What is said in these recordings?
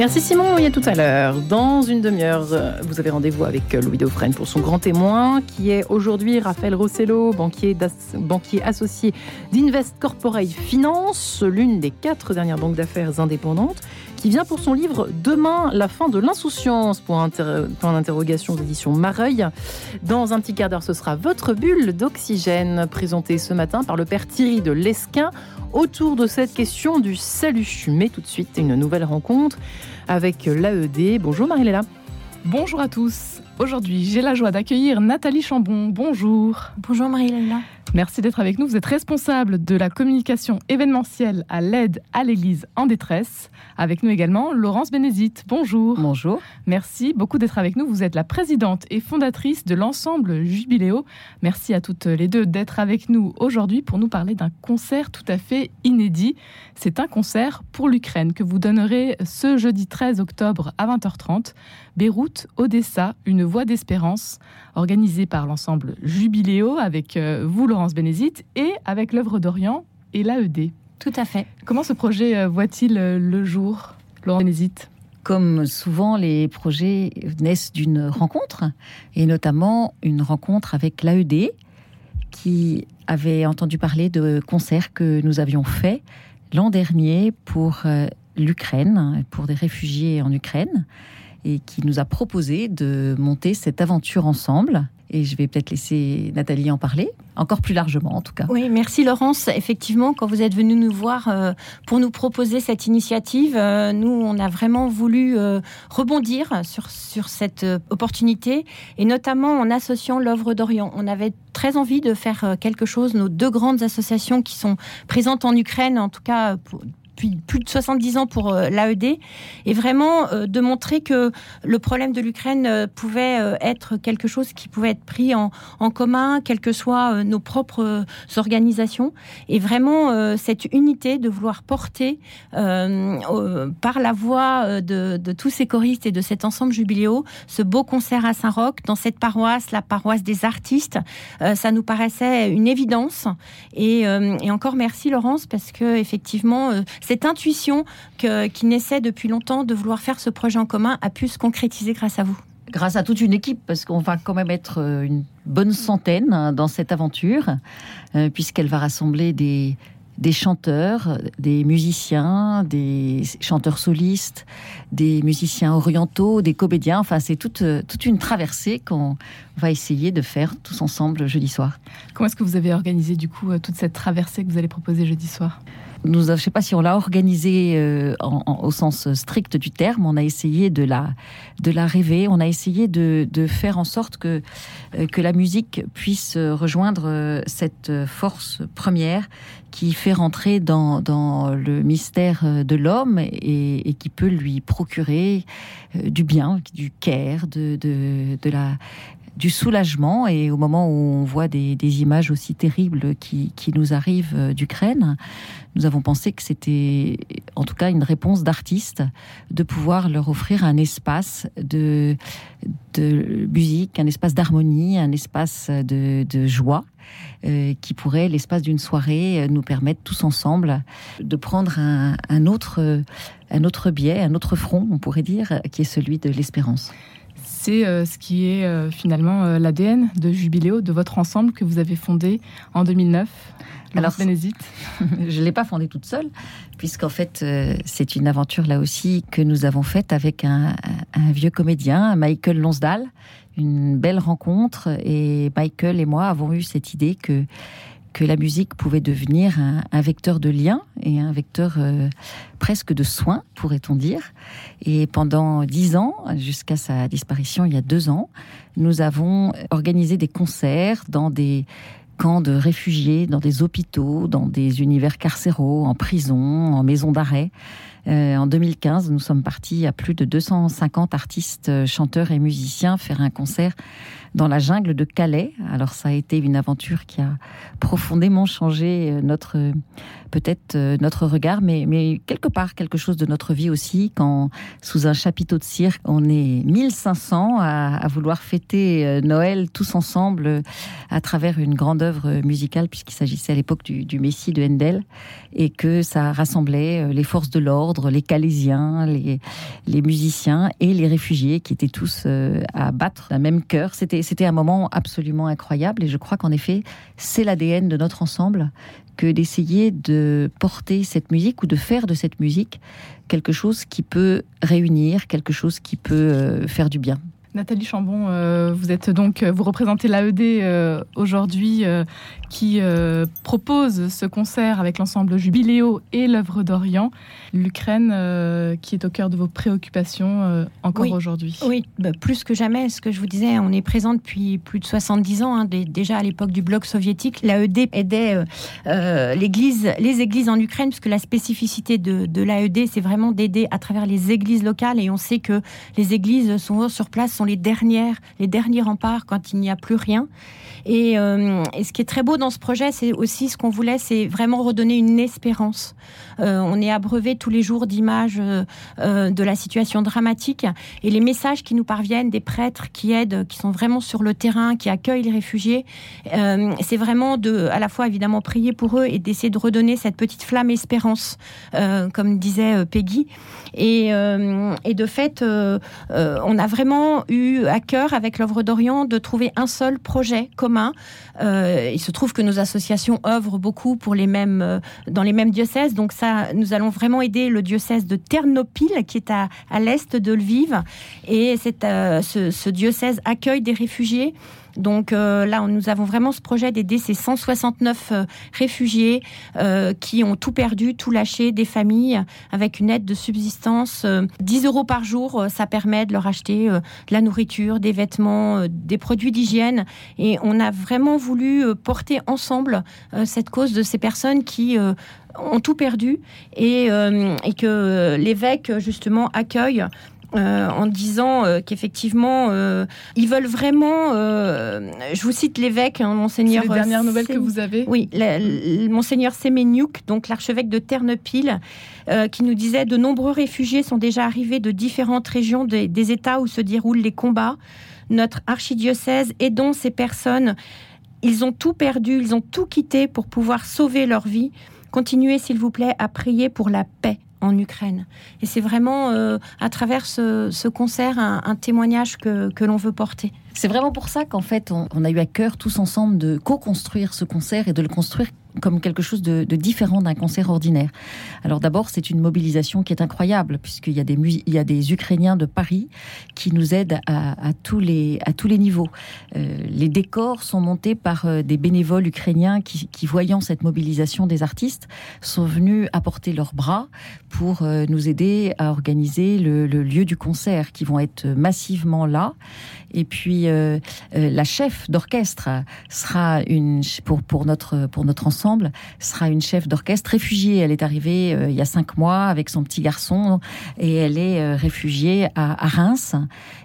Merci Simon, et à tout à l'heure. Dans une demi-heure, vous avez rendez-vous avec Louis Dauphren pour son grand témoin, qui est aujourd'hui Raphaël Rossello, banquier, associé d'Invest Corporate Finance, l'une des quatre dernières banques d'affaires indépendantes qui vient pour son livre Demain, la fin de l'insouciance, pour point d'interrogation d'édition Mareuil. Dans un petit quart d'heure, ce sera votre bulle d'oxygène, présentée ce matin par le père Thierry de Lesquin, autour de cette question du salut. Mais tout de suite, une nouvelle rencontre avec l'AED. Bonjour Marie-Léla. Bonjour à tous. Aujourd'hui, j'ai la joie d'accueillir Nathalie Chambon. Bonjour. Bonjour Marie-Léla. Merci d'être avec nous. Vous êtes responsable de la communication événementielle à l'aide à l'Église en détresse. Avec nous également Laurence Bénézite. Bonjour. Bonjour. Merci beaucoup d'être avec nous. Vous êtes la présidente et fondatrice de l'ensemble Jubiléo. Merci à toutes les deux d'être avec nous aujourd'hui pour nous parler d'un concert tout à fait inédit. C'est un concert pour l'Ukraine que vous donnerez ce jeudi 13 octobre à 20h30. Beyrouth, Odessa, une voie d'espérance, organisée par l'ensemble Jubiléo avec euh, vous, Laurence Bénézite, et avec l'œuvre d'Orient et l'AED. Tout à fait. Comment ce projet euh, voit-il euh, le jour, Laurence Bénézite comme souvent, les projets naissent d'une rencontre, et notamment une rencontre avec l'AED, qui avait entendu parler de concerts que nous avions faits l'an dernier pour l'Ukraine, pour des réfugiés en Ukraine et qui nous a proposé de monter cette aventure ensemble. Et je vais peut-être laisser Nathalie en parler, encore plus largement en tout cas. Oui, merci Laurence. Effectivement, quand vous êtes venue nous voir euh, pour nous proposer cette initiative, euh, nous, on a vraiment voulu euh, rebondir sur, sur cette opportunité, et notamment en associant l'œuvre d'Orient. On avait très envie de faire quelque chose, nos deux grandes associations qui sont présentes en Ukraine, en tout cas pour, plus de 70 ans pour euh, l'AED, et vraiment euh, de montrer que le problème de l'Ukraine euh, pouvait être quelque chose qui pouvait être pris en, commun, quelles que soient nos propres organisations, et vraiment cette unité de vouloir porter par la voix de, tous ces choristes et de cet ensemble jubiléo ce beau concert à Saint-Roch, dans cette paroisse, la paroisse des artistes, ça nous paraissait une évidence. Et, et encore merci Laurence, parce que effectivement, cette intuition qui naissait depuis longtemps de vouloir faire ce projet en commun a pu se concrétiser grâce à vous grâce à toute une équipe, parce qu'on va quand même être euh, une bonne centaine hein, dans cette aventure, euh, puisqu'elle va rassembler des, des chanteurs, des musiciens, des chanteurs solistes, des musiciens orientaux, des comédiens. Enfin, c'est toute, toute une traversée qu'on va essayer de faire tous ensemble jeudi soir. Comment est-ce que vous avez organisé du coup euh, toute cette traversée que vous allez proposer jeudi soir? Nous, je ne sais pas si on l'a organisé euh, au sens strict du terme, on a essayé de la, de la rêver, on a essayé de, de faire en sorte que, euh, que la musique puisse rejoindre euh, cette force première qui fait rentrer dans, dans le mystère de l'homme et, et, qui peut lui procurer du bien, du care, de, de, de la du soulagement. Et au moment où on voit des, images aussi terribles qui, nous arrivent euh, d'Ukraine, nous avons pensé que c'était en tout cas une réponse d'artiste de pouvoir leur offrir un espace de, musique, un espace d'harmonie, un espace de, joie. Euh, qui pourrait, l'espace d'une soirée, euh, nous permettre tous ensemble de prendre un, autre, un autre biais, un autre front, on pourrait dire, qui est celui de l'espérance c'est euh, ce qui est euh, finalement euh, l'ADN de Jubiléo, de votre ensemble que vous avez fondé en 2009. Alors, Bénézite. je ne l'ai pas fondé toute seule, puisqu'en fait, c'est une aventure là aussi que nous avons faite avec un, vieux comédien, Michael Lonsdal. Une belle rencontre, et Michael et moi avons eu cette idée que que la musique pouvait devenir un, vecteur de lien et un vecteur euh, presque de soins, pourrait-on dire. Et pendant dix ans, jusqu'à sa disparition il y a deux ans, nous avons organisé des concerts dans des camps de réfugiés, dans des hôpitaux, dans des univers carcéraux, en prison, en maison d'arrêt. Euh, en 2015, nous sommes partis à plus de 250 artistes, chanteurs et musiciens faire un concert dans la jungle de Calais. Alors ça a été une aventure qui a profondément changé euh, notre peut-être euh, notre regard, mais, quelque part quelque chose de notre vie aussi, quand sous un chapiteau de cirque, on est 1500 à, vouloir fêter euh, Noël tous ensemble à travers une grande œuvre musicale, puisqu'il s'agissait à l'époque du, du, Messie de Handel, et que ça rassemblait les forces de l'ordre, les Calaisiens, les, musiciens et les réfugiés qui étaient tous à battre d'un même cœur. C'était, c'était un moment absolument incroyable et je crois qu'en effet, c'est l'ADN de notre ensemble que d'essayer de porter cette musique ou de faire de cette musique quelque chose qui peut réunir, quelque chose qui peut faire du bien. Nathalie Chambon, euh, vous êtes donc vous représentez l'AED euh, aujourd'hui euh, qui propose ce concert avec l'ensemble Jubiléo et l'œuvre d'Orient, l'Ukraine qui est au cœur de vos préoccupations encore aujourd'hui. Oui, bah, plus que jamais. Ce que je vous disais, on est présent depuis plus de 70 ans. Hein, déjà à l'époque du bloc soviétique, l'AED aidait l'église, les églises en Ukraine, puisque la spécificité de, de l'AED, c'est vraiment d'aider à travers les églises locales. Et on sait que les églises sont sur place les dernières, les derniers remparts quand il n'y a plus rien. Euh, et, ce qui est très beau dans ce projet, c'est aussi ce qu'on voulait, c'est vraiment redonner une espérance. Euh, on est abreuvé tous les jours d'images euh, de la situation dramatique et les messages qui nous parviennent des prêtres qui aident, qui sont vraiment sur le terrain, qui accueillent les réfugiés, c'est vraiment de, à la fois évidemment prier pour eux et d'essayer de redonner cette petite flamme espérance, comme disait Peggy. Et, et de fait, on a vraiment eu à cœur avec l'œuvre d'Orient de trouver un seul projet commun. Euh, il se trouve que nos associations œuvrent beaucoup pour les mêmes, euh, dans les mêmes diocèses. Donc ça, nous allons vraiment aider le diocèse de Ternopil, qui est à, à l'est de Lviv. Et euh, ce, ce diocèse accueille des réfugiés donc euh, là, nous avons vraiment ce projet d'aider ces 169 euh, réfugiés euh, qui ont tout perdu, tout lâché, des familles avec une aide de subsistance. 10 euros par jour, ça permet de leur acheter de la nourriture, des vêtements, des produits d'hygiène. Et on a vraiment voulu porter ensemble cette cause de ces personnes qui ont tout perdu et, et que l'évêque justement accueille euh, en disant euh, qu'effectivement, euh, ils veulent vraiment. je vous cite l'évêque, hein, monseigneur. C'est les dernières nouvelles que vous avez. Oui, monseigneur Semeniouk, donc l'archevêque de Ternepil, qui nous disait de nombreux réfugiés sont déjà arrivés de différentes régions des, des États où se déroulent les combats. Notre archidiocèse aidons ces personnes. Ils ont tout perdu, ils ont tout quitté pour pouvoir sauver leur vie. Continuez, s'il vous plaît, à prier pour la paix en Ukraine. Et c'est vraiment euh, à travers ce, concert un, témoignage que, que l'on veut porter. C'est vraiment pour ça qu'en fait, on, a eu à cœur tous ensemble de co-construire ce concert et de le construire comme quelque chose de, différent d'un concert ordinaire. Alors d'abord, c'est une mobilisation qui est incroyable, puisqu'il y, a des il y a des Ukrainiens de Paris qui nous aident à, tous, les, à tous les niveaux. Euh, les décors sont montés par euh, des bénévoles ukrainiens qui, voyant cette mobilisation des artistes, sont venus apporter leurs bras pour euh, nous aider à organiser le, lieu du concert, qui vont être massivement là. Et puis, la chef d'orchestre sera une, pour, pour, notre, pour notre ensemble, sera une chef d'orchestre réfugiée. Elle est arrivée euh, il y a cinq mois avec son petit garçon et elle est euh, réfugiée à, Reims.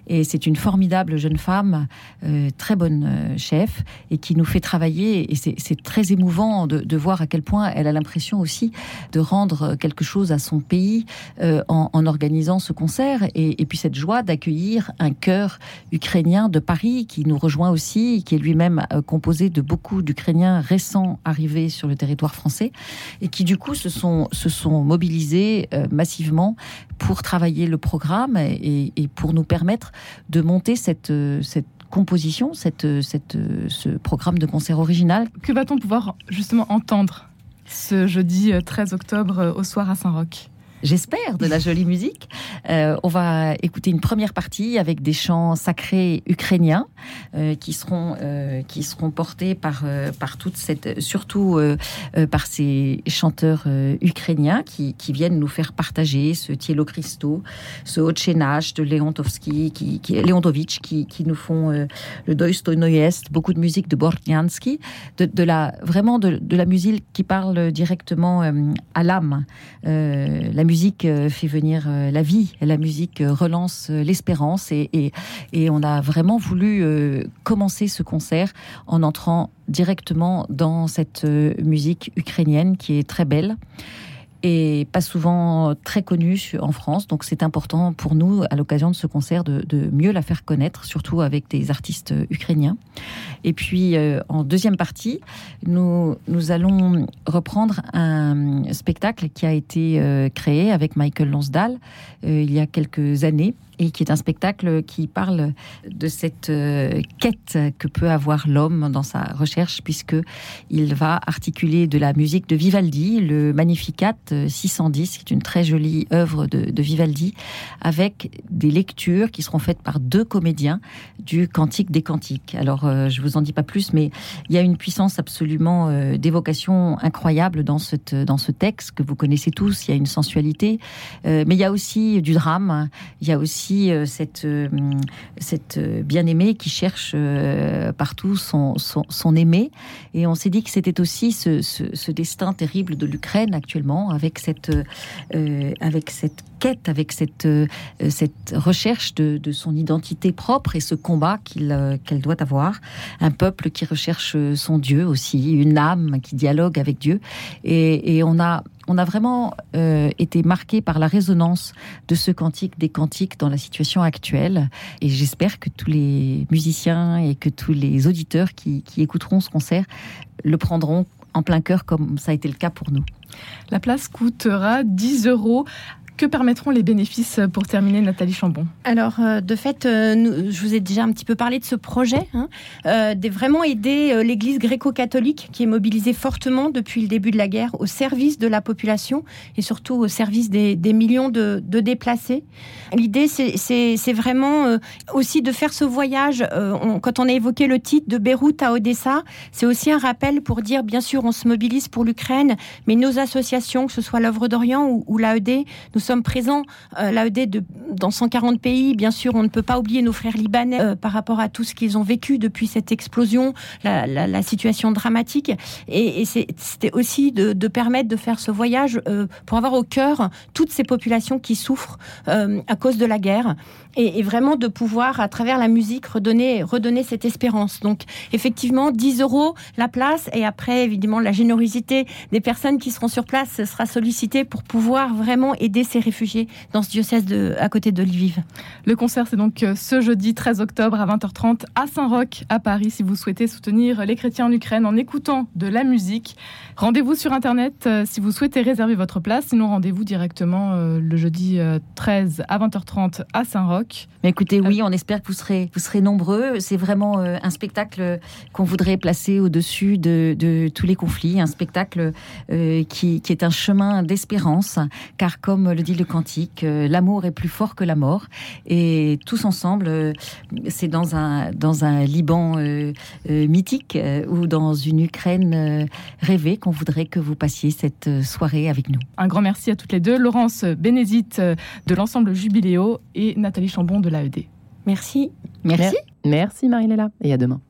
Et c'est une formidable jeune femme, euh, très bonne chef, et qui nous fait travailler. Et c'est très émouvant de, voir à quel point elle a l'impression aussi de rendre quelque chose à son pays en, organisant ce concert. Et, et puis cette joie d'accueillir un chœur ukrainien de Paris qui nous rejoint aussi, qui est lui-même composé de beaucoup d'Ukrainiens récents arrivés sur le territoire français et qui du coup se sont, mobilisés euh, massivement pour travailler le programme et, pour nous permettre de monter cette, euh, composition, cette, ce programme de concert original. Que va-t-on pouvoir justement entendre ce jeudi 13 euh, octobre au soir à Saint-Roch? J'espère, de la jolie musique. Euh, on va écouter une première partie avec des chants sacrés ukrainiens euh, qui seront euh, qui seront portés par par toute cette surtout par ces chanteurs ukrainiens qui, qui, viennent nous faire partager ce Tielo Christo, ce Otchenach de Leontovski, qui, qui Leontovitch, qui, qui nous font le Dostoyevsky, beaucoup de musique de Bortniansky, de la vraiment de, de, la musique qui parle directement à l'âme, la musique musique euh, fait venir euh, la vie, la musique euh, relance l'espérance et, et, on a vraiment voulu commencer ce concert en entrant directement dans cette musique ukrainienne qui est très belle. Et pas souvent très connue en France. Donc c'est important pour nous, à l'occasion de ce concert, de, mieux la faire connaître, surtout avec des artistes ukrainiens. Et puis euh, en deuxième partie, nous, allons reprendre un spectacle qui a été euh, créé avec Michael Lonsdal euh, il y a quelques années et qui est un spectacle qui parle de cette quête que peut avoir l'homme dans sa recherche, puisque il va articuler de la musique de Vivaldi, le Magnificat 610, qui est une très jolie œuvre de, Vivaldi, avec des lectures qui seront faites par deux comédiens du Cantique des Cantiques. Alors, euh, je vous en dis pas plus, mais il y a une puissance absolument euh, d'évocation incroyable dans, cette, dans ce texte que vous connaissez tous. Il y a une sensualité, mais il y a aussi du drame, il y a aussi euh, cette, euh, cette euh, bien-aimée qui cherche partout son, son, aimé. Et on s'est dit que c'était aussi ce, destin terrible de l'Ukraine actuellement, avec cette, avec cette quête, avec cette, cette recherche de, son identité propre et ce combat qu'elle doit avoir. Un peuple qui recherche son Dieu aussi, une âme qui dialogue avec Dieu. Et, on a on a vraiment euh, été marqué par la résonance de ce cantique des cantiques dans la situation actuelle. Et j'espère que tous les musiciens et que tous les auditeurs qui écouteront ce concert le prendront en plein cœur comme ça a été le cas pour nous. La place coûtera 10 euros. Que permettront les bénéfices pour terminer, Nathalie Chambon? Alors, euh, de fait, euh, je vous ai déjà un petit peu parlé de ce projet, hein, euh, de vraiment aider l'Église gréco-catholique, qui est mobilisée fortement depuis le début de la guerre, au service de la population et surtout au service des, millions de, déplacés. L'idée, c'est vraiment aussi de faire ce voyage. quand on a évoqué le titre de Beyrouth à Odessa, c'est aussi un rappel pour dire, bien sûr, on se mobilise pour l'Ukraine, mais nos associations, que ce soit l'œuvre d'Orient ou, ou l'AED, nous sommes présents, euh, l'AED, dans 140 pays. Bien sûr, on ne peut pas oublier nos frères libanais euh, par rapport à tout ce qu'ils ont vécu depuis cette explosion, la, situation dramatique. Et, c'était aussi de, permettre de faire ce voyage euh, pour avoir au cœur toutes ces populations qui souffrent à cause de la guerre et, vraiment de pouvoir, à travers la musique, redonner, redonner cette espérance. Donc, effectivement, 10 euros la place et après, évidemment, la générosité des personnes qui seront sur place sera sollicitée pour pouvoir vraiment aider ces réfugiés dans ce diocèse de, à côté de Lviv. Le concert, c'est donc euh, ce jeudi 13 octobre à 20h30 à Saint-Roch, à Paris, si vous souhaitez soutenir les chrétiens en Ukraine en écoutant de la musique. Rendez-vous sur Internet euh, si vous souhaitez réserver votre place, sinon rendez-vous directement euh, le jeudi 13 à 20h30 à Saint-Roch. Mais écoutez, oui, on espère que vous serez, vous serez nombreux. C'est vraiment un spectacle qu'on voudrait placer au-dessus de, tous les conflits, un spectacle euh, qui, est un chemin d'espérance, car comme le dit le cantique, euh, l'amour est plus fort que la mort. Et tous ensemble, c'est dans un, dans un Liban mythique ou dans une Ukraine rêvée qu'on voudrait que vous passiez cette soirée avec nous. Un grand merci à toutes les deux, Laurence Bénézite de l'ensemble Jubiléo et Nathalie Chambon de l'AED. Merci. Merci. Merci Marie-Léla et à demain.